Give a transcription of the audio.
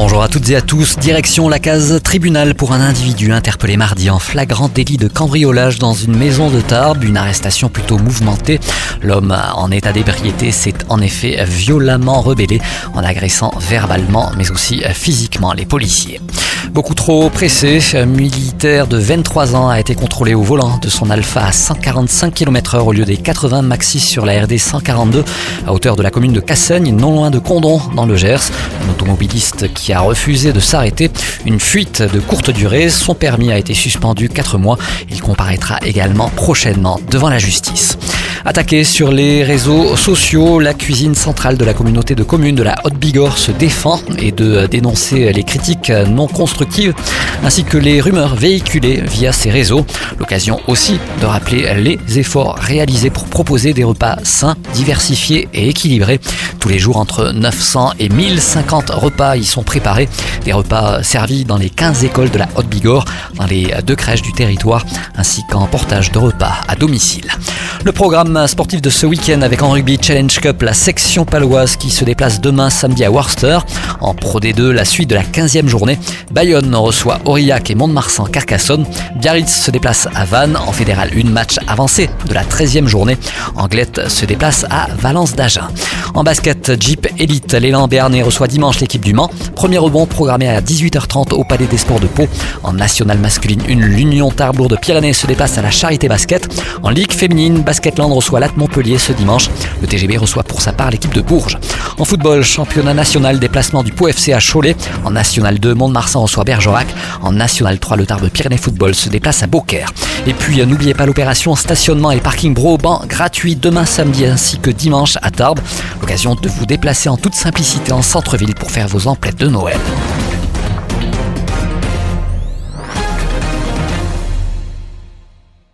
Bonjour à toutes et à tous. Direction la case tribunal pour un individu interpellé mardi en flagrant délit de cambriolage dans une maison de Tarbes. Une arrestation plutôt mouvementée. L'homme en état d'ébriété s'est en effet violemment rebellé en agressant verbalement mais aussi physiquement les policiers. Beaucoup trop pressé, un militaire de 23 ans a été contrôlé au volant de son Alpha à 145 km/h au lieu des 80 maxi sur la RD 142 à hauteur de la commune de Cassaigne, non loin de Condon, dans le Gers. Un automobiliste qui a refusé de s'arrêter. Une fuite de courte durée. Son permis a été suspendu 4 mois. Il comparaîtra également prochainement devant la justice. Attaquée sur les réseaux sociaux, la cuisine centrale de la communauté de communes de la Haute-Bigorre se défend et de dénoncer les critiques non constructives ainsi que les rumeurs véhiculées via ces réseaux. L'occasion aussi de rappeler les efforts réalisés pour proposer des repas sains, diversifiés et équilibrés. Tous les jours, entre 900 et 1050 repas y sont préparés. Des repas servis dans les 15 écoles de la Haute-Bigorre, dans les deux crèches du territoire, ainsi qu'en portage de repas à domicile. Le programme sportif de ce week-end avec en rugby Challenge Cup la section paloise qui se déplace demain samedi à Worcester. En Pro D2, la suite de la 15e journée. Bayonne reçoit Aurillac et Mont-de-Marsan Carcassonne. Biarritz se déplace à Vannes. En fédéral, une match avancé de la 13e journée. Anglette se déplace à Valence d'Agen. En basket, Jeep Elite, l'élan Béarnais reçoit dimanche l'équipe du Mans. Premier rebond programmé à 18h30 au Palais des Sports de Pau. En nationale masculine, une l'Union Tarbes de Pyrénées se déplace à la Charité Basket. En Ligue féminine, Basketland reçoit l'At Montpellier ce dimanche. Le TGB reçoit pour sa part l'équipe de Bourges. En football, championnat national, déplacement du FC à Cholet. En National 2, Mont-de-Marsan reçoit Bergerac. En National 3, le Tarbes Pyrénées Football se déplace à Beaucaire. Et puis, n'oubliez pas l'opération stationnement et parking Broban gratuit demain samedi ainsi que dimanche à Tarbes. L'occasion de vous déplacer en toute simplicité en centre-ville pour faire vos emplettes de Noël.